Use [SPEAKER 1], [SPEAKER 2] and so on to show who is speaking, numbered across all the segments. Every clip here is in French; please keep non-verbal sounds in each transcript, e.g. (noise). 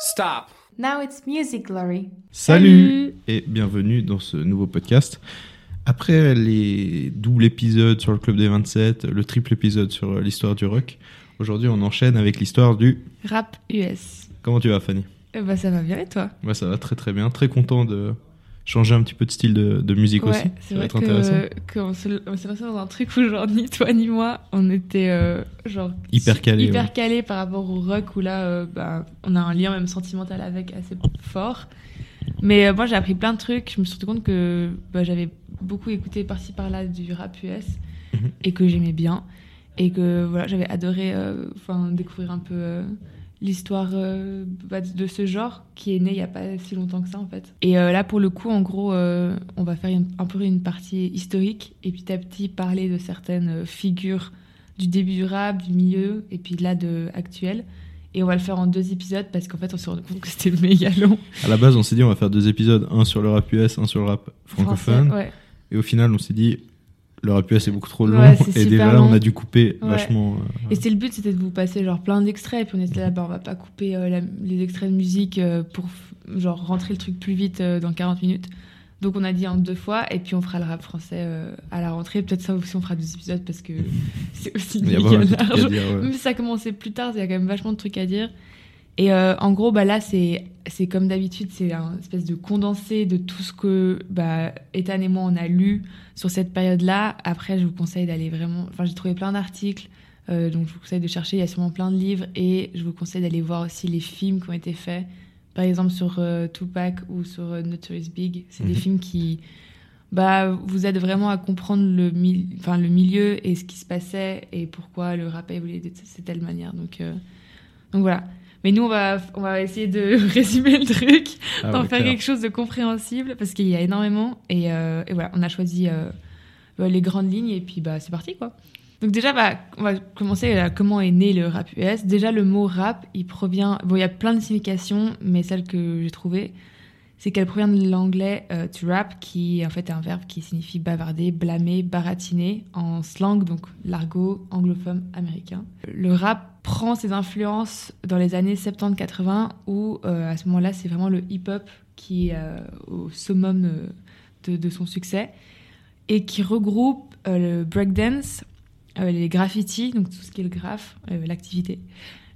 [SPEAKER 1] Stop.
[SPEAKER 2] Now it's music glory.
[SPEAKER 3] Salut et bienvenue dans ce nouveau podcast. Après les doubles épisodes sur le Club des 27, le triple épisode sur l'histoire du rock, aujourd'hui on enchaîne avec l'histoire du...
[SPEAKER 2] Rap US.
[SPEAKER 3] Comment tu vas Fanny?
[SPEAKER 2] Eh bah ça va bien et toi?
[SPEAKER 3] Moi ça va très très bien, très content de changer un petit peu de style de, de musique aussi.
[SPEAKER 2] Ouais,
[SPEAKER 3] Ça
[SPEAKER 2] c'est
[SPEAKER 3] va être intéressant.
[SPEAKER 2] que on s'est lancé dans un truc où genre ni toi ni moi on était euh, genre
[SPEAKER 3] Hyper calé,
[SPEAKER 2] hyper
[SPEAKER 3] ouais.
[SPEAKER 2] calé par rapport au rock où là euh, bah, on a un lien même sentimental avec assez fort. Mais euh, moi j'ai appris plein de trucs. Je me suis rendu compte que bah, j'avais beaucoup écouté par-ci par-là du rap US
[SPEAKER 3] Mhm.
[SPEAKER 2] et que j'aimais bien et que voilà j'avais adoré euh, enfin découvrir un peu l'histoire euh, bah, de ce genre qui est né il y a pas si longtemps que ça en fait. Et euh, là pour le coup en gros euh, on va faire une- un peu une partie historique et petit à petit parler de certaines figures du début du rap, du milieu et puis là de actuel. Et on va le faire en deux épisodes parce qu'en fait on s'est rendu compte que c'était (laughs) méga long.
[SPEAKER 3] À la base on s'est dit on va faire deux épisodes, un sur le rap US, un sur le rap francophone.
[SPEAKER 2] Français, ouais.
[SPEAKER 3] Et au final on s'est dit le rap US est beaucoup trop long
[SPEAKER 2] Ouais, c'est
[SPEAKER 3] et déjà là
[SPEAKER 2] long.
[SPEAKER 3] on a dû couper
[SPEAKER 2] Ouais.
[SPEAKER 3] vachement. euh,
[SPEAKER 2] Et c'était le but, c'était de vous passer genre plein d'extraits. Et puis on était là, bah, on va pas couper euh, la- les extraits de musique euh, pour genre rentrer le truc plus vite dans 40 minutes. Donc on a dit en deux fois, et puis on fera le rap français à la rentrée. Peut-être ça aussi on fera deux épisodes parce que (laughs) c'est aussi
[SPEAKER 3] Il y a
[SPEAKER 2] large.
[SPEAKER 3] dire. ouais.
[SPEAKER 2] Même si ça a commencé plus tard, il y a quand même vachement de trucs à dire. Et euh, en gros, bah là, c'est c'est comme d'habitude, c'est un espèce de condensé de tout ce que bah, Ethan et moi on a lu sur cette période-là. Après, je vous conseille d'aller vraiment. Enfin, j'ai trouvé plein d'articles, euh, donc je vous conseille de chercher. Il y a sûrement plein de livres, et je vous conseille d'aller voir aussi les films qui ont été faits. Par exemple, sur euh, Tupac ou sur euh, Notorious Big. C'est des
[SPEAKER 3] Mhm.
[SPEAKER 2] films qui bah, vous aident vraiment à comprendre le, mi- enfin, le milieu et ce qui se passait et pourquoi le rap a évolué de cette telle manière. Donc, donc voilà. Mais nous, on va, on va essayer de (laughs) résumer le truc,
[SPEAKER 3] Ah
[SPEAKER 2] d'en
[SPEAKER 3] ouais,
[SPEAKER 2] faire
[SPEAKER 3] clair.
[SPEAKER 2] quelque chose de compréhensible parce qu'il y a énormément. Et, euh, et voilà, on a choisi euh, les grandes lignes et puis bah, c'est parti quoi. Donc déjà, bah, on va commencer à comment est né le rap US. Déjà, le mot rap, il provient... Bon, il y a plein de significations, mais celle que j'ai trouvée, c'est qu'elle provient de l'anglais euh, to rap, qui est en fait un verbe qui signifie bavarder, blâmer, baratiner, en slang, donc l'argot anglophone américain. Le rap prend ses influences dans les années 70-80, où euh, à ce moment-là, c'est vraiment le hip-hop qui est euh, au summum de, son succès, et qui regroupe le breakdance, les graffitis, donc tout ce qui est le graphe, l'activité,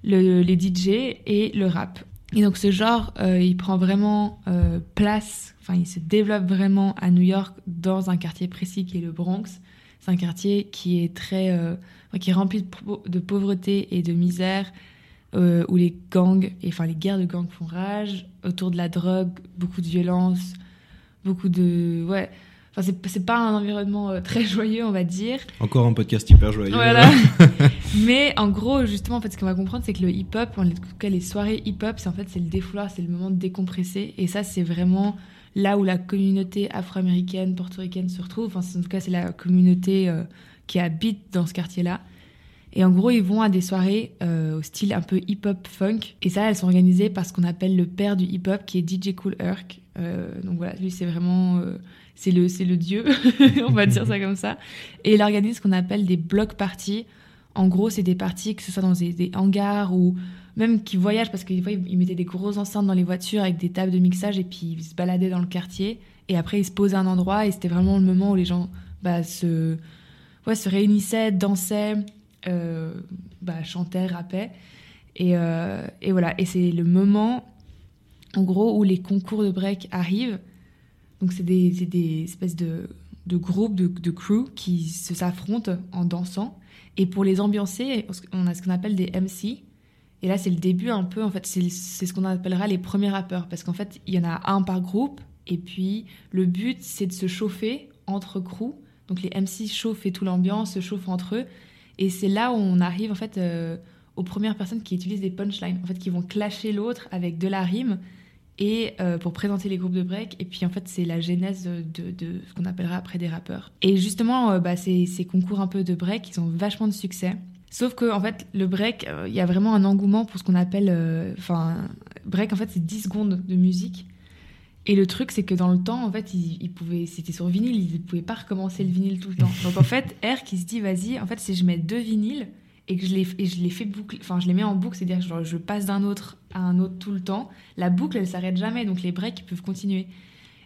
[SPEAKER 2] le- les DJ et le rap. Et donc ce genre, euh, il prend vraiment euh, place, enfin il se développe vraiment à New York dans un quartier précis qui est le Bronx. C'est un quartier qui est très, euh, qui est rempli de, pau- de pauvreté et de misère, euh, où les gangs, enfin les guerres de gangs font rage, autour de la drogue, beaucoup de violence, beaucoup de, ouais. Enfin c'est c'est pas un environnement euh, très (laughs) joyeux on va dire.
[SPEAKER 3] Encore un podcast hyper joyeux.
[SPEAKER 2] Voilà. (laughs) Mais en gros, justement, en fait, ce qu'on va comprendre, c'est que le hip-hop, en tout cas les soirées hip-hop, c'est en fait c'est le défouloir, c'est le moment de décompresser. Et ça, c'est vraiment là où la communauté afro-américaine, portoricaine se retrouve. Enfin, en tout cas, c'est la communauté euh, qui habite dans ce quartier-là. Et en gros, ils vont à des soirées euh, au style un peu hip-hop funk. Et ça, elles sont organisées par ce qu'on appelle le père du hip-hop, qui est DJ Cool Herc. Euh, donc voilà, lui, c'est vraiment... euh, c'est le, le dieu, (laughs) on va dire ça comme ça. Et il organise ce qu'on appelle des block parties. En gros, c'est des parties, que ce soit dans des, hangars ou même qui voyagent, parce fois, ils mettaient des grosses enceintes dans les voitures avec des tables de mixage et puis ils se baladaient dans le quartier. Et après, ils se posaient à un endroit et c'était vraiment le moment où les gens bah, se, ouais, se réunissaient, dansaient, bah, chantaient, rappaient. Et, euh, et voilà, et c'est le moment, en gros, où les concours de break arrivent. Donc, c'est des, des espèces de, de groupes, de, de crew qui s'affrontent en dansant. Et pour les ambiancer, on a ce qu'on appelle des MC. Et là, c'est le début un peu, en fait, c'est ce qu'on appellera les premiers rappeurs. Parce qu'en fait, il y en a un par groupe. Et puis, le but, c'est de se chauffer entre crews. Donc, les MC chauffent et toute l'ambiance, se chauffent entre eux. Et c'est là où on arrive, en fait, euh, aux premières personnes qui utilisent des punchlines. En fait, qui vont clasher l'autre avec de la rime et euh, pour présenter les groupes de break. Et puis en fait, c'est la genèse de, ce qu'on appellera après des rappeurs. Et justement, euh, bah, ces, concours un peu de break, ils ont vachement de succès. Sauf que en fait, le break, il y a vraiment un engouement pour ce qu'on appelle, enfin, break en fait, c'est 10 secondes de musique. Et le truc, c'est que dans le temps, en fait, il, pouvait, c'était sur vinyle, il ne pouvait pas recommencer le vinyle tout le temps. Donc en fait, R qui se dit, vas-y, en fait, si je mets deux vinyles et que je les, et je les fais boucler, enfin, je les mets en boucle, c'est-à-dire que je passe d'un autre à un autre tout le temps, la boucle, elle s'arrête jamais, donc les breaks, peuvent continuer.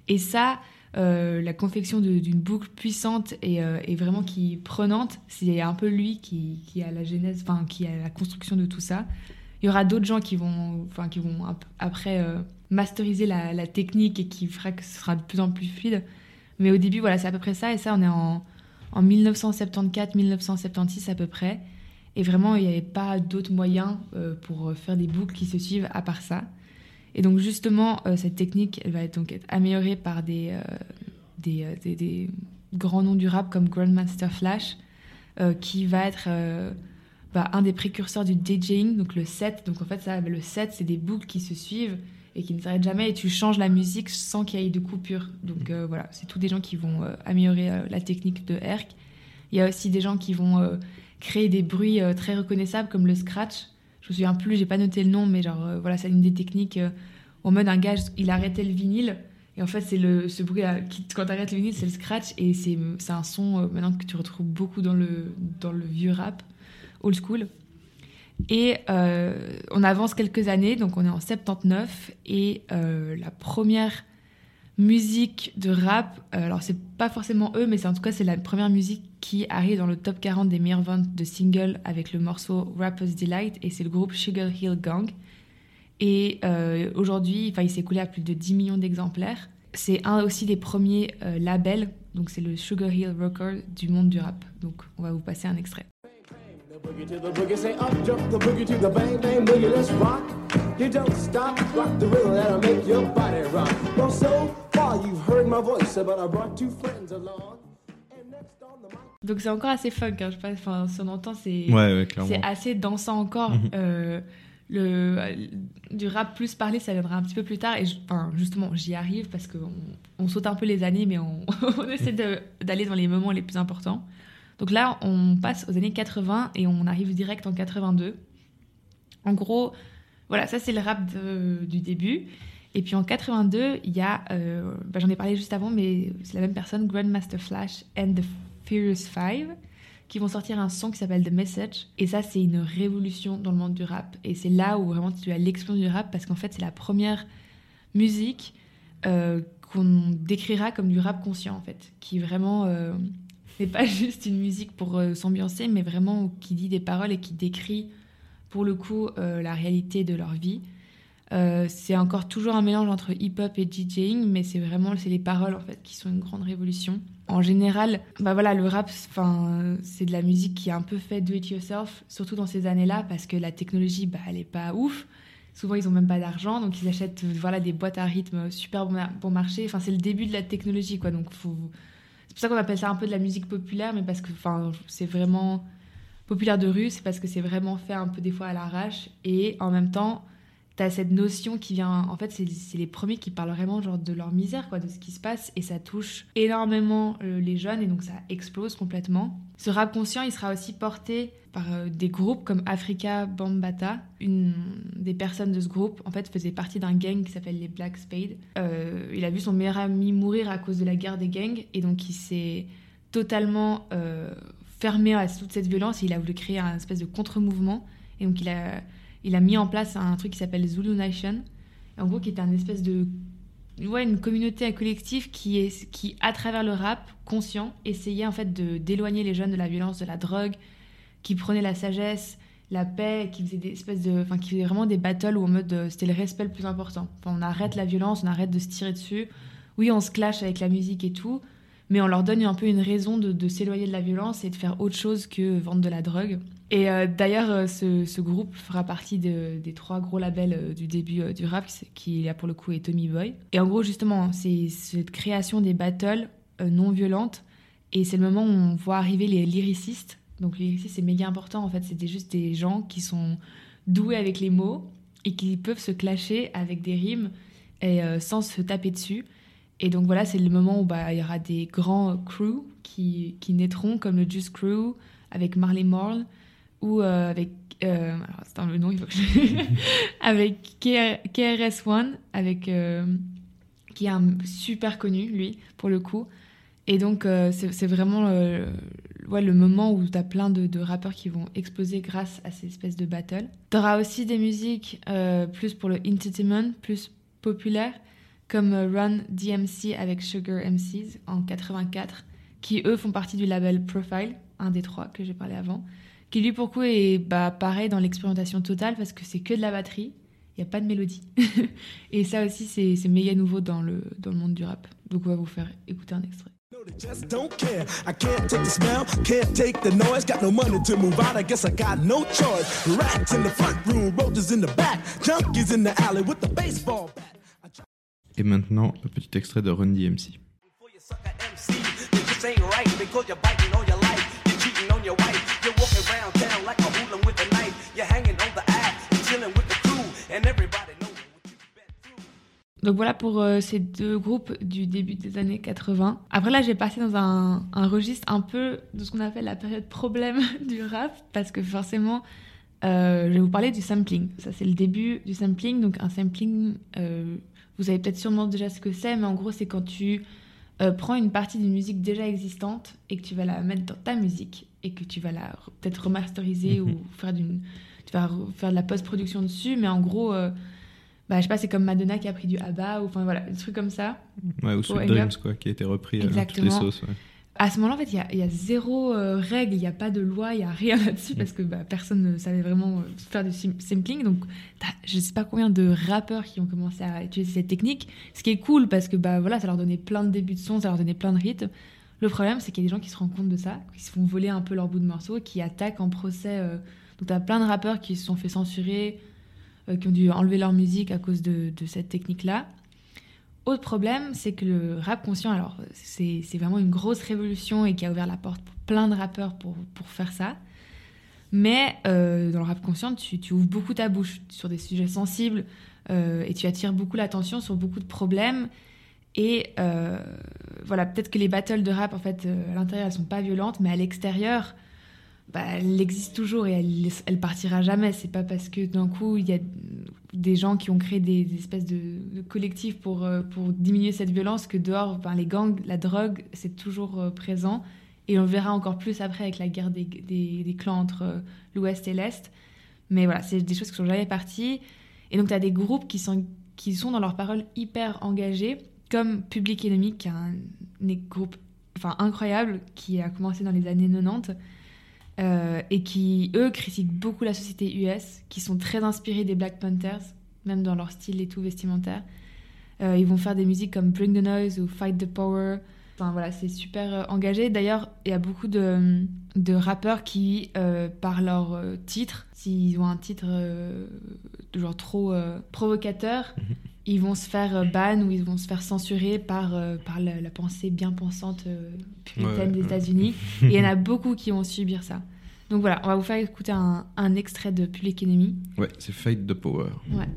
[SPEAKER 2] Et ça, euh, la confection d'une boucle puissante et, euh, vraiment qui prenante, c'est un peu lui qui, qui a la genèse, enfin, qui a la construction de tout ça. Il y aura d'autres gens qui vont, enfin, qui vont après euh, masteriser la, technique et qui fera que ce sera de plus en plus fluide. Mais au début, voilà, c'est à peu près ça. Et ça, on est en, en 1974-1976 à peu près. Et vraiment, il n'y avait pas d'autres moyens euh, pour faire des boucles qui se suivent à part ça. Et donc, justement, euh, cette technique, elle va donc être améliorée par des, des, des, grands noms du rap comme Grandmaster Flash, qui va être bah, un des précurseurs du DJing, donc le set. Donc en fait, ça, le set, c'est des boucles qui se suivent et qui ne s'arrêtent jamais et tu changes la musique sans qu'il y ait de coupure. Donc euh, voilà, c'est tous des gens qui vont euh, améliorer euh, la technique de Herc. Il y a aussi des gens qui vont créer des bruits très reconnaissables comme le scratch. Je me souviens plus, j'ai pas noté le nom, mais genre voilà, c'est une des techniques en mode un gars, il arrêtait le vinyle. Et en fait, c'est le, ce bruit qui, quand tu arrêtes le vinyle, c'est le scratch. Et c'est, c'est un son maintenant que tu retrouves beaucoup dans le, dans le vieux rap old school. Et euh, on avance quelques années, donc on est en 79, et euh, la première musique de rap, euh, alors c'est pas forcément eux, mais c'est en tout cas c'est la première musique qui arrive dans le top 40 des meilleures ventes de singles avec le morceau Rapper's Delight, et c'est le groupe Sugar Hill Gang. Et aujourd'hui, il s'est écoulé à plus de 10 millions d'exemplaires. C'est un aussi des premiers labels, donc c'est le Sugar Hill Record du monde du rap. Donc on va vous passer un extrait. Boogie to the boogie, say up jump the boogie to the bang bang boogie, let's rock. You don't stop, rock the rhythm that'll make your body rock. Well, so far you've heard my voice, but I brought two friends along. Donc c'est encore assez funk, hein, je sais enfin, si on entend, c'est
[SPEAKER 3] ouais, ouais,
[SPEAKER 2] c'est assez dansant encore. Mm -hmm. euh, le, du rap plus parlé, ça viendra un petit peu plus tard. Et je, enfin, justement, j'y arrive parce qu'on on saute un peu les années, mais on, (laughs) on essaie d'aller dans les moments les plus importants. Donc là, on passe aux années 80 et on arrive direct en 82. En gros, voilà, ça c'est le rap du début. Et puis en 82, il y a, euh, bah, j'en ai parlé juste avant, mais c'est la même personne, Grandmaster Flash and the Furious Five, qui vont sortir un son qui s'appelle The Message. Et ça, c'est une révolution dans le monde du rap. Et c'est là où vraiment tu as l'explosion du rap, parce qu'en fait, c'est la première musique euh, qu'on décrira comme du rap conscient, en fait, qui vraiment... Euh, c'est pas (laughs) juste une musique pour euh, s'ambiancer, mais vraiment qui dit des paroles et qui décrit pour le coup euh, la réalité de leur vie. Euh, c'est encore toujours un mélange entre hip-hop et DJing, mais c'est vraiment c'est les paroles en fait qui sont une grande révolution. En général, bah voilà, le rap, c'est de la musique qui est un peu fait do it yourself, surtout dans ces années-là, parce que la technologie, bah, elle est pas ouf. Souvent, ils ont même pas d'argent, donc ils achètent voilà des boîtes à rythme super bon, marché. Enfin, c'est le début de la technologie, quoi. Donc, faut pour ça qu'on appelle ça un peu de la musique populaire, mais parce que c'est vraiment populaire de rue, c'est parce que c'est vraiment fait un peu des fois à l'arrache. Et en même temps, tu as cette notion qui vient. En fait, c'est les premiers qui parlent vraiment genre de leur misère, quoi, de ce qui se passe. Et ça touche énormément euh, les jeunes, et donc ça explose complètement. Ce rap conscient, il sera aussi porté par euh, des groupes comme Africa Bambata. Une des personnes de ce groupe, en fait, faisait partie d'un gang qui s'appelle les Black Spade. Euh, il a vu son meilleur ami mourir à cause de la guerre des gangs, et donc il s'est totalement fermé à toute cette violence, et il a voulu créer un espèce de contre-mouvement. Et donc il a il a mis en place un truc qui s'appelle Zulu Nation, en gros qui est un espèce de ouais, une communauté, un collectif qui, est, qui, à travers le rap conscient, essayait en fait d'éloigner les jeunes de la violence, de la drogue, qui prenait la sagesse, la paix, qui faisait des espèces de, enfin, qui faisait vraiment des battles où en mode euh, c'était le respect le plus important. on arrête la violence, on arrête de se tirer dessus. Oui, on se clash avec la musique et tout, mais on leur donne un peu une raison de s'éloigner de la violence et de faire autre chose que vendre de la drogue. Et euh, d'ailleurs, euh, ce, groupe fera partie de, des trois gros labels euh, du début du rap, qui là pour le coup est Tommy Boy. Et en gros, justement, c'est cette création des battles non violentes, et c'est le moment où on voit arriver les lyricistes. Donc les lyricistes, c'est méga important, en fait, c'était juste des gens qui sont doués avec les mots et qui peuvent se clasher avec des rimes et, sans se taper dessus. Et donc voilà, c'est le moment où bah, il y aura des grands crews qui, naîtront, comme le Juice Crew, avec Marley Marl, ou euh, avec. Euh, alors, un le nom, il faut que je. (laughs) avec KRS-One, avec euh, qui est un super connu, lui, pour le coup. Et donc, euh, c'est vraiment euh, le moment où tu as plein de, rappeurs qui vont exploser grâce à ces espèces de battles. Tu auras aussi des musiques plus pour le entertainment, plus populaires, comme Run DMC avec Sugar MCs en 84, qui eux font partie du label Profile, un des trois que j'ai parlé avant, qui lui pour coup est bah, pareil dans l'expérimentation totale parce que c'est que de la batterie, il n'y a pas de mélodie. (laughs) Et ça aussi, c'est c'est méga nouveau dans le, dans le monde du rap. Donc on va vous faire écouter un extrait.
[SPEAKER 1] No, they just don't care. I can't take the smell, can't take the noise. Got no money to move out, I guess I got no choice. Rats in the front room, roaches in the back, junkies in the alley with the baseball bat. I try
[SPEAKER 3] Et maintenant, un petit extrait de Run DMC.
[SPEAKER 4] you MC. You just ain't right because you're biting on your life. You're cheating on your wife.
[SPEAKER 2] Donc voilà pour euh, ces deux groupes du début des années 80. Après là, j'ai passé dans un, registre un peu de ce qu'on appelle la période problème (laughs) du rap, parce que forcément, euh, je vais vous parler du sampling. Ça, c'est le début du sampling. Donc un sampling, euh, vous savez peut-être sûrement déjà ce que c'est, mais en gros, c'est quand tu prends une partie d'une musique déjà existante et que tu vas la mettre dans ta musique et que tu vas la re- peut-être remasteriser
[SPEAKER 3] Mhm.
[SPEAKER 2] ou faire d'une tu vas faire de la post-production dessus mais en gros euh, bah, je sais pas c'est comme Madonna qui a pris du ABBA ou enfin voilà des trucs comme ça
[SPEAKER 3] Ouais, ou Sweet Dreams, quoi, qui a été repris à toutes les
[SPEAKER 2] Exactement.
[SPEAKER 3] sauces. ouais.
[SPEAKER 2] à ce moment-là en fait il y a, il y a zéro euh, règle il n'y a pas de loi il y a rien (laughs) là-dessus parce que bah, personne ne savait vraiment euh, faire du sampling donc je sais pas combien de rappeurs qui ont commencé à utiliser cette technique ce qui est cool parce que bah voilà ça leur donnait plein de débuts de son ça leur donnait plein de rythmes le problème c'est qu'il y a des gens qui se rendent compte de ça qui se font voler un peu leur bout de morceau qui attaquent en procès euh, donc t'as plein de rappeurs qui se sont fait censurer euh, qui ont dû enlever leur musique à cause de, cette technique là autre problème, c'est que le rap conscient, alors c'est vraiment une grosse révolution et qui a ouvert la porte pour plein de rappeurs pour, faire ça. Mais euh, dans le rap conscient, tu, tu ouvres beaucoup ta bouche sur des sujets sensibles euh, et tu attires beaucoup l'attention sur beaucoup de problèmes. Et euh, voilà, peut-être que les battles de rap, en fait, euh, à l'intérieur, elles sont pas violentes, mais à l'extérieur, bah, elle existe toujours et elle, elle partira jamais. C'est pas parce que d'un coup, il y a des gens qui ont créé des, espèces de, collectifs pour, euh, pour diminuer cette violence que dehors, ben, les gangs, la drogue, c'est toujours présent. Et on le verra encore plus après avec la guerre des, des, clans entre l'Ouest et l'Est. Mais voilà, c'est des choses qui sont jamais parties. Et donc, tu as des groupes qui sont, qui sont dans leurs paroles hyper engagés, comme Public Enemy, qui est un, groupe enfin, incroyable, qui a commencé dans les années 90. euh, et qui, eux, critiquent beaucoup la société US, qui sont très inspirés des Black Panthers, même dans leur style et tout vestimentaire. Euh, ils vont faire des musiques comme Bring the Noise ou Fight the Power. Enfin voilà, c'est super euh, engagé. D'ailleurs, il y a beaucoup de, de rappeurs qui, par leur titre, s'ils ont un titre genre trop provocateur, ils vont se faire euh, ban ou ils vont se faire censurer par, euh, par la, la pensée bien pensante euh, puritaine
[SPEAKER 3] Ouais,
[SPEAKER 2] des
[SPEAKER 3] ouais.
[SPEAKER 2] États-Unis. (laughs) Et il y en a beaucoup qui vont subir ça. Donc voilà, on va vous faire écouter un, un extrait de Public Enemy.
[SPEAKER 3] Ouais, c'est Fight the Power.
[SPEAKER 2] Ouais.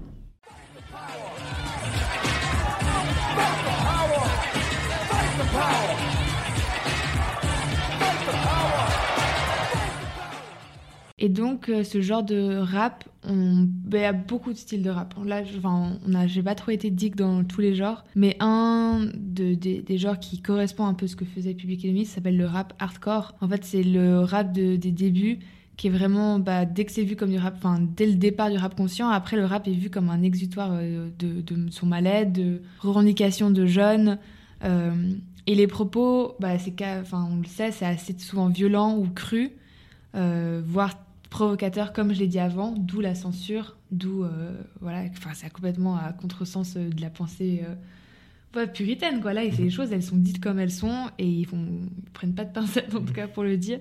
[SPEAKER 2] Et donc, euh, ce genre de rap, on... ben, il y a beaucoup de styles de rap. Là, enfin, j'ai pas trop été dick dans tous les genres, mais un de- des- genres qui correspond un peu à ce que faisait Public Enemy s'appelle le rap hardcore. En fait, c'est le rap de- des débuts qui est vraiment, bah, dès que c'est vu comme du rap, enfin, dès le départ du rap conscient, après le rap est vu comme un exutoire euh, de, son mal-être, de revendication de jeunes. euh, et les propos, bah, c'est on le sait, c'est assez souvent violent ou cru, euh, voire provocateur, comme je l'ai dit avant, d'où la censure, d'où, euh, voilà, enfin, c'est complètement à contresens euh, de la pensée euh, puritaine, quoi. Là, et les choses, elles sont dites comme elles sont, et ils, font, ils prennent pas de pincettes, en tout cas, pour le dire.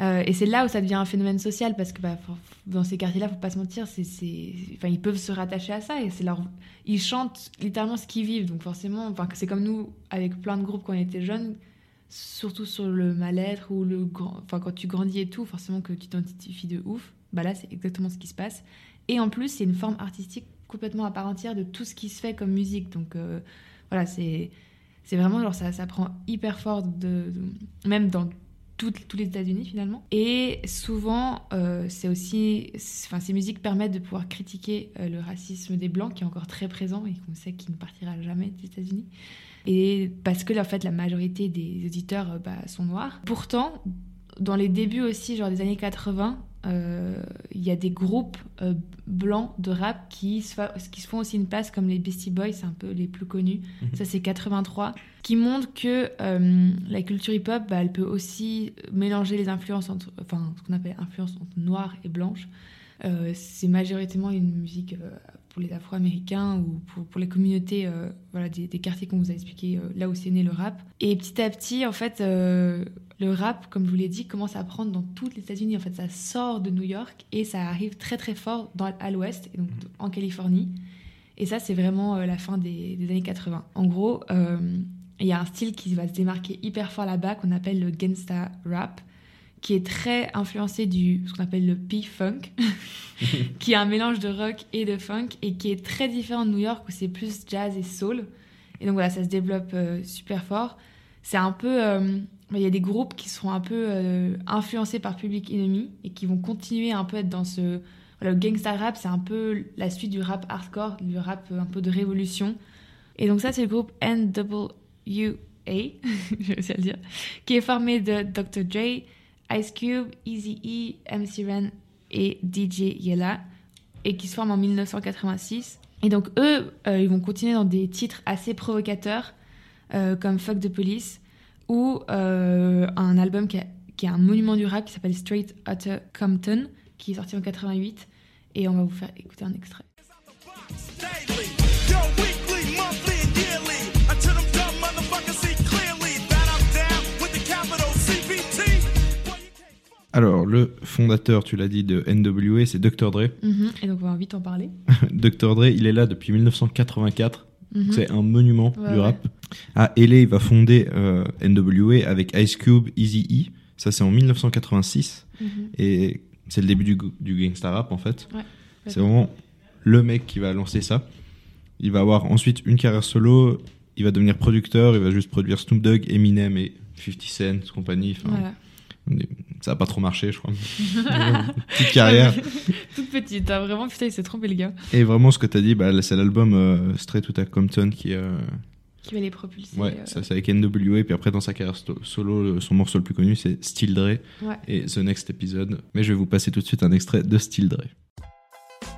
[SPEAKER 2] Euh, et c'est là où ça devient un phénomène social parce que bah, dans ces quartiers-là, faut pas se mentir, ils peuvent se rattacher à ça et c'est leur, ils chantent littéralement ce qu'ils vivent. Donc forcément, enfin, c'est comme nous avec plein de groupes quand on était jeunes, surtout sur le mal-être ou le grand, enfin quand tu grandis et tout, forcément que tu t'identifies de ouf. Bah là, c'est exactement ce qui se passe. Et en plus, c'est une forme artistique complètement à part entière de tout ce qui se fait comme musique. Donc euh, voilà, c'est c'est vraiment genre ça, ça prend hyper fort même dans tous les États-Unis finalement. Et souvent, euh, c'est aussi, enfin, ces musiques permettent de pouvoir critiquer euh, le racisme des blancs qui est encore très présent et qu'on sait qu'il ne partira jamais des États-Unis. Et parce que en fait, la majorité des auditeurs euh, bah, sont noirs. Pourtant, dans les débuts aussi, genre des années 80, euh, il y a des groupes euh, blancs de rap qui se, qui se font aussi une place comme les Beastie Boys, c'est un peu les plus connus. Ça, c'est 83. Qui montre que euh, la culture hip-hop, bah, elle peut aussi mélanger les influences entre, enfin, ce qu'on appelle influences entre noires et blanches. C'est majoritairement une musique pour les Afro-Américains ou pour, pour les communautés euh, voilà, des, des quartiers qu'on vous a expliqué, euh, là où c'est né le rap. Et petit à petit, en fait, euh, le rap, comme je vous l'ai dit, commence à prendre dans tous les États-Unis. En fait, ça sort de New York et ça arrive très très fort dans, à l'ouest, donc en Californie. Et ça, c'est vraiment la fin des, des années 80. En gros, il y a un style qui va se démarquer hyper fort là-bas qu'on appelle le gangsta rap, qui est très influencé du ce qu'on appelle le P-funk, (laughs) qui est un mélange de rock et de funk et qui est très différent de New York où c'est plus jazz et soul. Et donc voilà, ça se développe euh, super fort. C'est un peu, euh, il y a des groupes qui seront un peu euh, influencés par Public Enemy et qui vont continuer à un peu être dans ce voilà, le gangsta rap, c'est un peu la suite du rap hardcore, du rap un peu de révolution. Et donc ça, c'est le groupe NWA, (laughs) j'ai réussi à le dire, qui est formé de Dr. Dre, Ice Cube, Eazy-E, MC Ren et DJ Yella, et qui se forment en 1986. Et donc eux, euh, ils vont continuer dans des titres assez provocateurs, euh, comme Fuck the Police, ou euh, un album qui, qui est un monument du rap qui s'appelle Straight Outta Compton, qui est sorti en 88. Et on va vous faire écouter un extrait.
[SPEAKER 3] Alors, le fondateur, tu l'as dit, de NWA, c'est Dr. Dre.
[SPEAKER 2] Mhm. Et donc on va vite en parler. (laughs)
[SPEAKER 3] Dr. Dre, il est là depuis 1984.
[SPEAKER 2] Mhm.
[SPEAKER 3] C'est un monument
[SPEAKER 2] Ouais,
[SPEAKER 3] du
[SPEAKER 2] ouais.
[SPEAKER 3] rap. À LA, il va fonder euh, NWA avec Ice Cube, Easy E. Ça, c'est en 1986.
[SPEAKER 2] Mhm.
[SPEAKER 3] Et c'est le début du, du gangsta rap, en fait.
[SPEAKER 2] Ouais.
[SPEAKER 3] C'est vraiment le mec qui va lancer ça. Il va avoir ensuite une carrière solo. Il va devenir producteur. Il va juste produire Snoop Dogg, Eminem et 50 Cent, compagnie.
[SPEAKER 2] Voilà.
[SPEAKER 3] Ça a pas trop marché, je crois. (laughs) (laughs) Petite carrière. (laughs)
[SPEAKER 2] Toute petite, hein, vraiment, putain, il s'est trompé le gars.
[SPEAKER 3] Et vraiment, ce que tu as dit, bah, c'est l'album euh, Straight Outta Compton qui. euh,
[SPEAKER 2] Qui va les propulser.
[SPEAKER 3] ouais,
[SPEAKER 2] euh,
[SPEAKER 3] ça c'est avec NWA. Puis après, dans sa carrière solo, son morceau le plus connu, c'est Still Dre
[SPEAKER 2] Ouais.
[SPEAKER 3] et The Next Episode. Mais je vais vous passer tout de suite un extrait de Still Dre.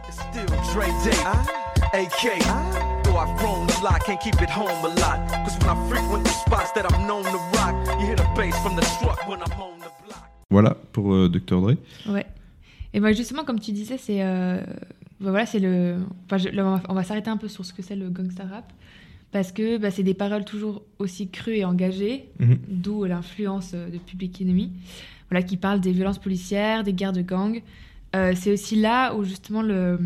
[SPEAKER 4] It's still Dre Day, AK. Though I've grown a lot, can't keep it home a lot. Cause when I frequent the spots that I'm known to rock, you hear the bass from the truck when I'm on the block.
[SPEAKER 3] Voilà pour euh, Dr. Dre.
[SPEAKER 2] Ouais. Et bah justement, comme tu disais, c'est euh, bah voilà, c'est le. Enfin, je- là, on va, s'arrêter un peu sur ce que c'est le gangsta rap, parce que bah, c'est des paroles toujours aussi crues et engagées,
[SPEAKER 3] Mhm.
[SPEAKER 2] d'où l'influence euh, de Public Enemy, voilà, qui parle des violences policières, des guerres de gangs. Euh, c'est aussi là où justement le.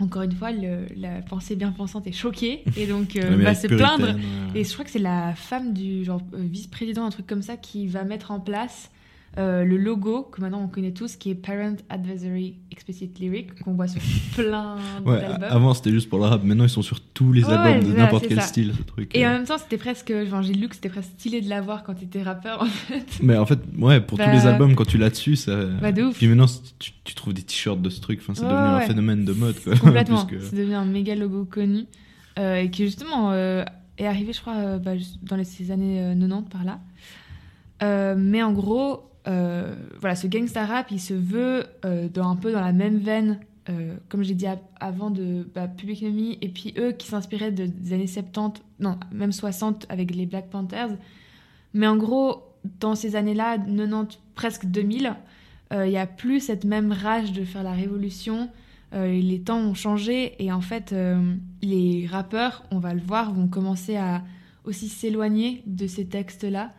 [SPEAKER 2] Encore une fois, le- la pensée bien pensante est choquée (laughs) et donc euh, va se plaindre. Et je crois que c'est la femme du genre vice-président, un truc comme ça, qui va mettre en place euh, le logo que maintenant on connaît tous, qui est Parent Advisory Explicit Lyric, qu'on voit sur (laughs) plein
[SPEAKER 3] Ouais,
[SPEAKER 2] d'albums.
[SPEAKER 3] avant c'était juste pour le rap, maintenant ils sont sur tous les
[SPEAKER 2] Ouais,
[SPEAKER 3] albums de n'importe quel
[SPEAKER 2] ça.
[SPEAKER 3] style, ce truc.
[SPEAKER 2] Et
[SPEAKER 3] euh.
[SPEAKER 2] en même temps, c'était presque. Enfin, j'ai lu que c'était presque stylé de l'avoir quand t'étais rappeur, en fait.
[SPEAKER 3] Mais en fait, ouais, pour
[SPEAKER 2] Bah,
[SPEAKER 3] tous les albums, quand tu l'as dessus, ça.
[SPEAKER 2] Bah, de ouf.
[SPEAKER 3] Puis maintenant, tu, tu trouves des t-shirts de ce truc, enfin, c'est
[SPEAKER 2] Ouais,
[SPEAKER 3] devenu un phénomène de mode, quoi. (laughs)
[SPEAKER 2] Complètement.
[SPEAKER 3] Que-
[SPEAKER 2] C'est devenu un méga logo connu. euh, et qui, justement, euh, est arrivé, je crois, euh, bah, dans les, ces années euh, 90 par là. Euh, mais en gros, euh, voilà, ce gangsta rap, il se veut euh, dans, un peu dans la même veine, euh, comme j'ai dit avant, de bah, Public Enemy, et puis eux qui s'inspiraient de- des années 70, non, même 60 avec les Black Panthers. Mais en gros, dans ces années-là, 90, presque 2000, euh, il n'y a plus cette même rage de faire la révolution. Les temps ont changé et en fait, les rappeurs, on va le voir, vont commencer à aussi s'éloigner de ces textes-là.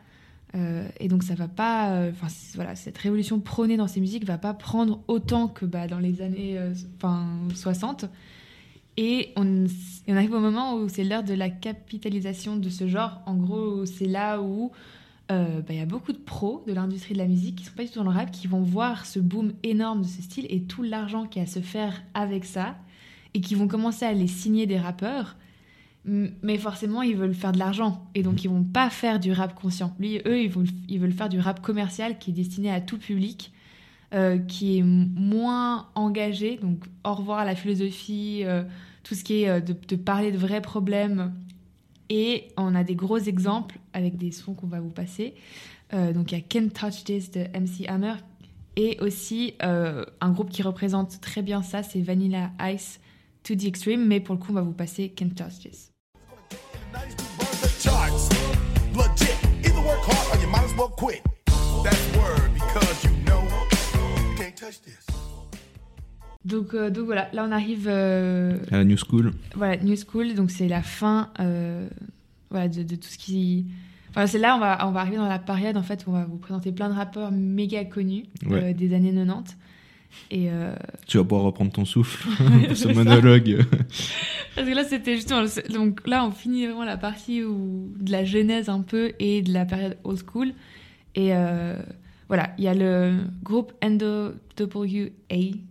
[SPEAKER 2] Euh, et donc ça va pas, euh, enfin voilà, cette révolution prônée dans ces musiques va pas prendre autant que bah, dans les années euh, enfin, 60. Et on, arrive au moment où c'est l'heure de la capitalisation de ce genre. En gros, c'est là où euh, bah, il y a beaucoup de pros de l'industrie de la musique qui sont pas du tout dans le rap, qui vont voir ce boom énorme de ce style et tout l'argent qu'il y a à se faire avec ça, et qui vont commencer à les signer des rappeurs. Mais forcément, ils veulent faire de l'argent. Et donc, ils vont pas faire du rap conscient. Lui, eux, ils veulent, ils veulent faire du rap commercial qui est destiné à tout public, euh, qui est moins engagé. Donc, au revoir à la philosophie, euh, tout ce qui est euh, de, de parler de vrais problèmes. Et on a des gros exemples avec des sons qu'on va vous passer. Donc, il y a Can't Touch This de MC Hammer. Et aussi, un groupe qui représente très bien ça, c'est Vanilla Ice to the Extreme. Mais pour le coup, on va vous passer Can't Touch This. Donc, euh, donc voilà, là on arrive euh,
[SPEAKER 3] À la New School.
[SPEAKER 2] voilà, New School, donc c'est la fin euh, voilà, de, de tout ce qui... Enfin, c'est là on va, on va arriver dans la période en fait où on va vous présenter plein de rappeurs méga connus
[SPEAKER 3] Ouais.
[SPEAKER 2] euh, des années 90. Et euh,
[SPEAKER 3] Tu vas pouvoir reprendre ton souffle (laughs) pour ce monologue. (laughs)
[SPEAKER 2] parce que là c'était justement... Donc là on finit vraiment la partie où, de la genèse un peu et de la période old school. Et euh, voilà, il y a le groupe NWA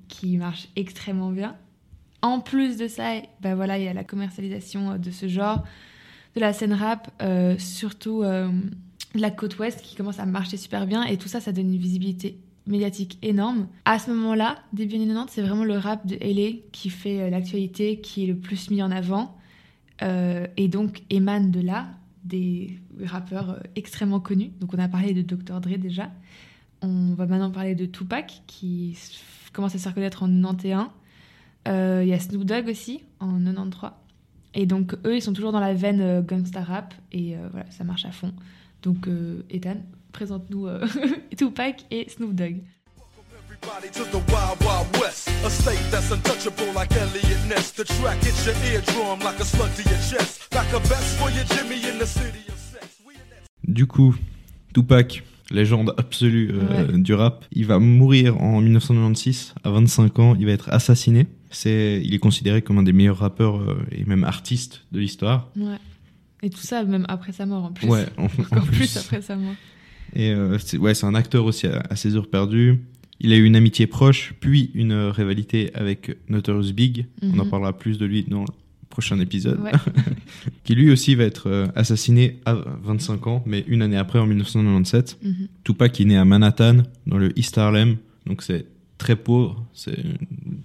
[SPEAKER 2] qui marche extrêmement bien. En plus de ça, ben voilà, il y a la commercialisation de ce genre, de la scène rap, euh, surtout de la côte ouest qui commence à marcher super bien. Et tout ça, ça donne une visibilité médiatique énorme. À ce moment-là, début années 90, c'est vraiment le rap de LA qui fait euh, l'actualité, qui est le plus mis en avant. Euh, et donc émane de là des rappeurs euh, extrêmement connus. Donc on a parlé de Dr. Dre déjà. On va maintenant parler de Tupac qui commence à se faire connaître en 91. Euh, Il y a Snoop Dogg aussi en 93. Et donc eux, ils sont toujours dans la veine gangsta rap et voilà, ça marche à fond. Donc Ethan, présente-nous euh, (laughs) Tupac et Snoop Dogg.
[SPEAKER 1] Everybody to the wild, wild west. A state that's untouchable like Elliot Ness. The track hits your eardrum like a slug to your chest. Like a vest for your Jimmy in the city of sex. We in that
[SPEAKER 3] Du coup, Tupac, légende absolue euh,
[SPEAKER 2] Ouais.
[SPEAKER 3] du rap, il va mourir en 1996, à 25 ans, il va être assassiné. C'est, il est considéré comme un des meilleurs rappeurs euh, et même artistes de l'histoire.
[SPEAKER 2] Ouais. Et tout ça, même après sa mort en plus.
[SPEAKER 3] Ouais, en, (laughs) en
[SPEAKER 2] Encore plus.
[SPEAKER 3] plus.
[SPEAKER 2] après sa mort.
[SPEAKER 3] Et euh, c'est, ouais, c'est un acteur aussi à, à ses heures perdues. Il a eu une amitié proche, puis une euh, rivalité avec Notorious Big. On en
[SPEAKER 2] Mhm.
[SPEAKER 3] parlera plus de lui dans le prochain épisode.
[SPEAKER 2] Ouais. (laughs)
[SPEAKER 3] Qui lui aussi va être euh, assassiné à 25 ans, mais une année après, en 1997.
[SPEAKER 2] Mhm.
[SPEAKER 3] Tupac est né à Manhattan, dans le East Harlem, donc c'est très pauvre. C'est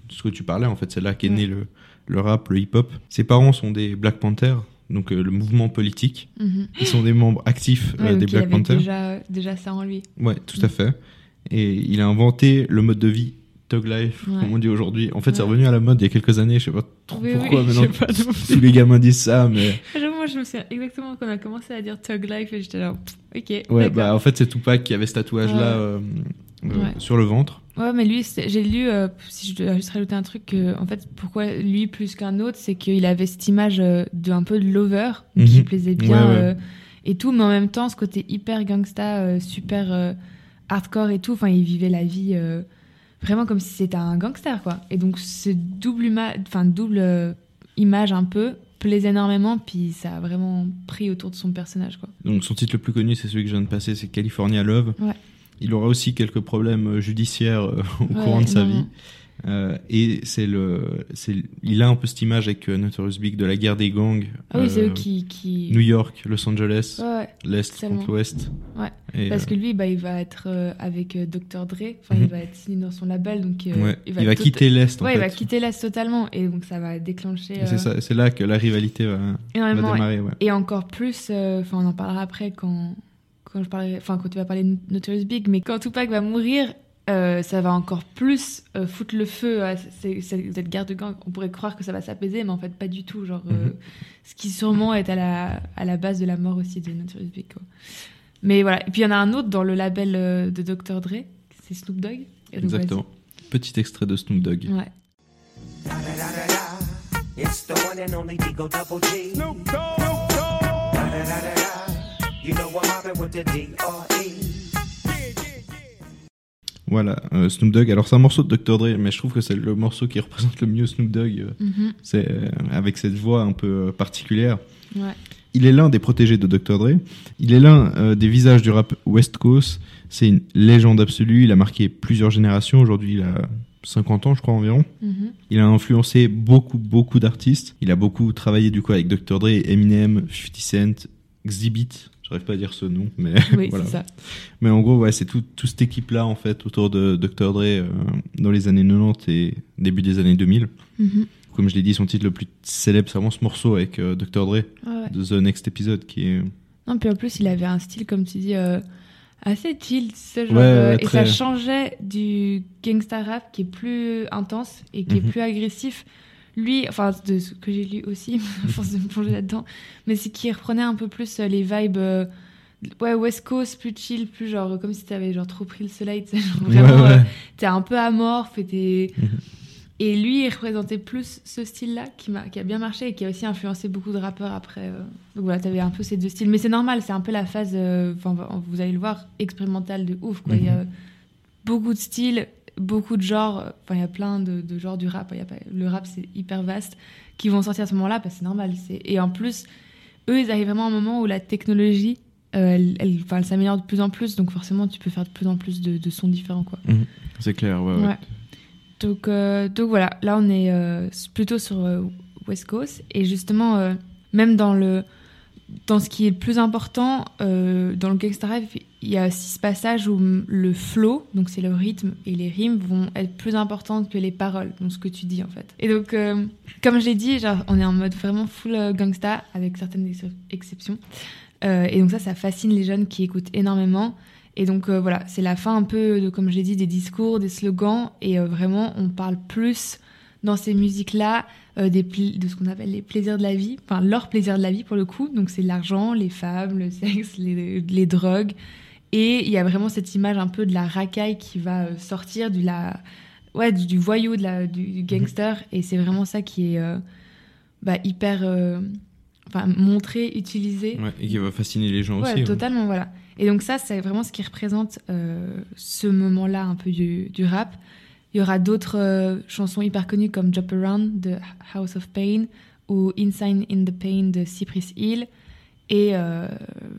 [SPEAKER 3] ce que tu parlais en fait, c'est là qu'est
[SPEAKER 2] Ouais.
[SPEAKER 3] né le, le rap, le hip-hop. Ses parents sont des Black Panthers, donc euh, le mouvement politique.
[SPEAKER 2] Mhm.
[SPEAKER 3] Ils sont des membres actifs euh,
[SPEAKER 2] Ouais,
[SPEAKER 3] des
[SPEAKER 2] il
[SPEAKER 3] Black
[SPEAKER 2] avait
[SPEAKER 3] Panthers.
[SPEAKER 2] déjà, déjà ça en lui.
[SPEAKER 3] Ouais, tout à fait. Et il a inventé le mode de vie Thug Life,
[SPEAKER 2] Ouais.
[SPEAKER 3] comme on dit aujourd'hui. En fait, c'est revenu à la mode il y a quelques années, je sais pas trop
[SPEAKER 2] Oui,
[SPEAKER 3] pourquoi
[SPEAKER 2] oui,
[SPEAKER 3] maintenant.
[SPEAKER 2] pas.
[SPEAKER 3] Tous les gamins disent ça, mais (laughs)
[SPEAKER 2] moi, je me souviens exactement quand on a commencé à dire Tug Life et j'étais là, ok.
[SPEAKER 3] ouais, bah en fait, c'est Tupac qui avait ce tatouage-là euh, euh, sur le ventre.
[SPEAKER 2] Ouais, mais lui, j'ai lu, euh, si je dois juste rajouter un truc, en fait, pourquoi lui plus qu'un autre, c'est qu'il avait cette image euh, de un peu de lover, qui
[SPEAKER 3] Mhm.
[SPEAKER 2] plaisait bien
[SPEAKER 3] Ouais, ouais.
[SPEAKER 2] euh, et tout, mais en même temps, ce côté hyper gangsta, euh, super euh, hardcore et tout, enfin, il vivait la vie euh, vraiment comme si c'était un gangster, quoi. Et donc, ce double, enfin, double euh, image un peu plaisait énormément, puis ça a vraiment pris autour de son personnage, quoi.
[SPEAKER 3] Donc son titre le plus connu, c'est celui que je viens de passer, c'est California Love.
[SPEAKER 2] Ouais.
[SPEAKER 3] Il aura aussi quelques problèmes euh, judiciaires euh, (laughs) au
[SPEAKER 2] Ouais,
[SPEAKER 3] courant de sa vie. Euh, et c'est le, c'est, il a un peu cette image avec Notorious Big de la guerre des gangs.
[SPEAKER 2] Ah oui, c'est
[SPEAKER 3] euh,
[SPEAKER 2] eux qui. qui...
[SPEAKER 3] New York, Los Angeles,
[SPEAKER 2] Ouais, ouais.
[SPEAKER 3] l'Est contre l'Ouest.
[SPEAKER 2] Ouais.
[SPEAKER 3] Et,
[SPEAKER 2] Parce
[SPEAKER 3] euh,
[SPEAKER 2] que lui, bah, il va être avec Dr. Dre, enfin,
[SPEAKER 3] Mhm.
[SPEAKER 2] il va être signé dans son label, donc
[SPEAKER 3] il va, quitter l'Est
[SPEAKER 2] Ouais, il va quitter l'Est totalement, et donc ça va déclencher
[SPEAKER 3] c'est, là que la rivalité va, démarrer.
[SPEAKER 2] Et encore plus, enfin, on en parlera après quand, quand je parlerai, enfin, quand tu vas parler de Notorious Big, mais quand Tupac va mourir, euh, ça va encore plus euh, foutre le feu à ces- ces- cette guerre de gang. On pourrait croire que ça va s'apaiser, mais en fait, pas du tout. Genre, euh,
[SPEAKER 3] Mhm.
[SPEAKER 2] ce qui sûrement est à la, à la base de la mort aussi de Notorious Big. Quoi. Mais voilà. Et puis il y en a un autre dans le label euh, de Dr. Dre, c'est Snoop Dogg. Et donc,
[SPEAKER 3] Exactement. Petit extrait de Snoop Dogg.
[SPEAKER 2] Ouais.
[SPEAKER 4] It's the one and only Digo Double G. Snoop Dogg. You know I'm mobbing with the D.R.E.
[SPEAKER 3] Voilà, euh, Snoop Dogg. Alors c'est un morceau de Dr. Dre, mais je trouve que c'est le morceau qui représente le mieux Snoop Dogg. euh,
[SPEAKER 2] Mhm.
[SPEAKER 3] C'est euh, avec cette voix un peu euh, particulière.
[SPEAKER 2] Ouais.
[SPEAKER 3] Il est l'un des protégés de Dr. Dre. Il est l'un euh, des visages du rap West Coast. C'est une légende absolue. Il a marqué plusieurs générations. Aujourd'hui, il a 50 ans, je crois environ.
[SPEAKER 2] Mhm.
[SPEAKER 3] Il a influencé beaucoup, beaucoup d'artistes. Il a beaucoup travaillé du coup avec Dr. Dre, Eminem, 50 Cent, Exhibit. J'arrive pas à dire ce nom, mais
[SPEAKER 2] Oui, (laughs)
[SPEAKER 3] voilà.
[SPEAKER 2] c'est ça.
[SPEAKER 3] Mais en gros, ouais, c'est tout, toute cette équipe-là, en fait, autour de Dr. Dre euh, dans les années 90 et début des années 2000.
[SPEAKER 2] Mhm.
[SPEAKER 3] Comme je l'ai dit, son titre le plus célèbre, c'est vraiment ce morceau avec euh, Dr. Dre,
[SPEAKER 2] ouais.
[SPEAKER 3] de The Next Episode, qui est...
[SPEAKER 2] Non, puis en plus, il avait un style, comme tu dis, euh, assez chill, genre,
[SPEAKER 3] Ouais,
[SPEAKER 2] et ça changeait du gangsta rap qui est plus intense et qui est plus agressif. Lui, enfin, de ce que j'ai lu aussi, (laughs) à force de me plonger là-dedans, mais c'est qu'il reprenait un peu plus euh, les vibes. euh, Ouais, West Coast, plus chill, plus genre comme si t'avais genre trop pris le soleil, tu sais, genre vraiment,
[SPEAKER 3] Ouais, ouais.
[SPEAKER 2] euh, t'es un peu amorphe et t'es.
[SPEAKER 3] Mhm.
[SPEAKER 2] Et lui, il représentait plus ce style-là qui, m'a- qui a bien marché et qui a aussi influencé beaucoup de rappeurs après. euh. Donc voilà, t'avais un peu ces deux styles. Mais c'est normal, c'est un peu la phase, euh, vous allez le voir, expérimentale de ouf. Quoi. Il y a beaucoup de styles, beaucoup de genres. Enfin, il y a plein de, de genres du rap. Y a pas- le rap, c'est hyper vaste, qui vont sortir à ce moment-là, parce que c'est normal. Et en plus, eux, ils arrivent vraiment à un moment où la technologie, euh, elle, elle, enfin, elle s'améliore de plus en plus. Donc forcément, tu peux faire de plus en plus de, de sons différents. Quoi.
[SPEAKER 3] C'est clair, ouais, ouais.
[SPEAKER 2] Ouais. Donc, euh, donc voilà, là on est euh, plutôt sur euh, West Coast et justement euh, même dans le dans ce qui est le plus important euh, dans le gangsta rap, il y a aussi ce passage où le flow, donc c'est le rythme et les rimes vont être plus importantes que les paroles, donc ce que tu dis en fait. Et donc euh, comme je l'ai dit, genre, on est en mode vraiment full euh, gangsta avec certaines ex- exceptions. Euh, et donc ça, ça fascine les jeunes qui écoutent énormément. Et donc euh, voilà, c'est la fin un peu, de, comme je l'ai dit, des discours, des slogans. Et vraiment, on parle plus dans ces musiques-là euh, de ce qu'on appelle les plaisirs de la vie, enfin leur plaisir de la vie pour le coup. Donc c'est l'argent, les femmes, le sexe, les, les drogues. Et il y a vraiment cette image un peu de la racaille qui va euh, sortir du, la, ouais, du, du voyou, de la, du, du gangster. Et c'est vraiment ça qui est euh, bah, hyper euh, enfin, montré, utilisé.
[SPEAKER 3] Ouais, et qui va fasciner les gens
[SPEAKER 2] Ouais,
[SPEAKER 3] aussi. ouais.
[SPEAKER 2] totalement, voilà. Et donc ça, c'est vraiment ce qui représente euh, ce moment-là un peu du, du rap. Il y aura d'autres chansons hyper connues comme Jump Around de House of Pain ou Inside in the Pain de Cypress Hill et euh,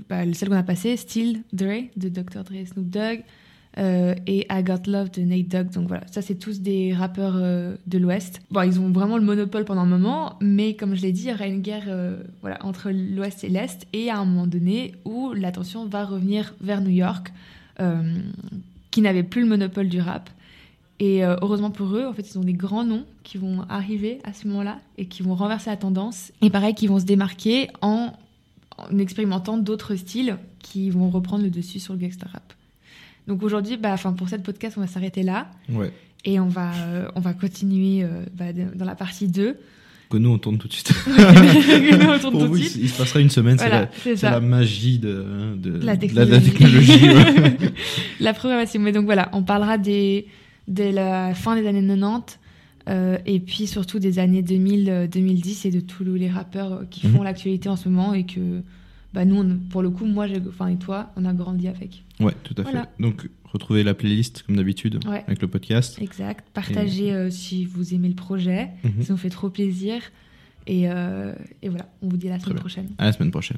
[SPEAKER 2] bah, celle qu'on a passée, Still Dre de Dr. Dre Snoop Dogg euh, et I Got Love de Nate Dogg. Donc voilà, ça c'est tous des rappeurs euh, de l'Ouest. Bon, ils ont vraiment le monopole pendant un moment, mais comme je l'ai dit, il y aura une guerre voilà, entre l'Ouest et l'Est, et à un moment donné où l'attention va revenir vers New York, qui n'avait plus le monopole du rap. Et heureusement pour eux, en fait, ils ont des grands noms qui vont arriver à ce moment-là et qui vont renverser la tendance. Et pareil, qui vont se démarquer en, en expérimentant d'autres styles qui vont reprendre le dessus sur le gangsta rap. Donc aujourd'hui, bah, enfin, pour cette podcast, on va s'arrêter là
[SPEAKER 3] Ouais.
[SPEAKER 2] et on va, euh, on va continuer euh, bah, dans la partie 2.
[SPEAKER 3] Que nous, on tourne tout de suite. (laughs)
[SPEAKER 2] On tourne
[SPEAKER 3] Pour (laughs)
[SPEAKER 2] tout de
[SPEAKER 3] vous,
[SPEAKER 2] suite.
[SPEAKER 3] il, il se passera une semaine. c'est
[SPEAKER 2] Voilà,
[SPEAKER 3] la-
[SPEAKER 2] c'est
[SPEAKER 3] la magie de, de,
[SPEAKER 2] La
[SPEAKER 3] la, de la
[SPEAKER 2] technologie.
[SPEAKER 3] technologie. ouais. (laughs)
[SPEAKER 2] la programmation. Mais donc voilà, on parlera des, de la fin des années 90 euh, et puis surtout des années 2000, euh, 2010 et de tous les rappeurs euh, qui
[SPEAKER 3] Mhm.
[SPEAKER 2] font l'actualité en ce moment et que bah, nous, on- pour le coup, moi enfin, et toi, on a grandi avec.
[SPEAKER 3] Ouais, tout à
[SPEAKER 2] Voilà.
[SPEAKER 3] fait. Donc, retrouvez la playlist comme d'habitude
[SPEAKER 2] Ouais.
[SPEAKER 3] avec le podcast.
[SPEAKER 2] Exact. Partagez euh, si vous aimez le projet.
[SPEAKER 3] Mhm.
[SPEAKER 2] Ça nous fait trop plaisir. Et, euh, et voilà, on vous dit à la semaine prochaine.
[SPEAKER 3] À la semaine prochaine.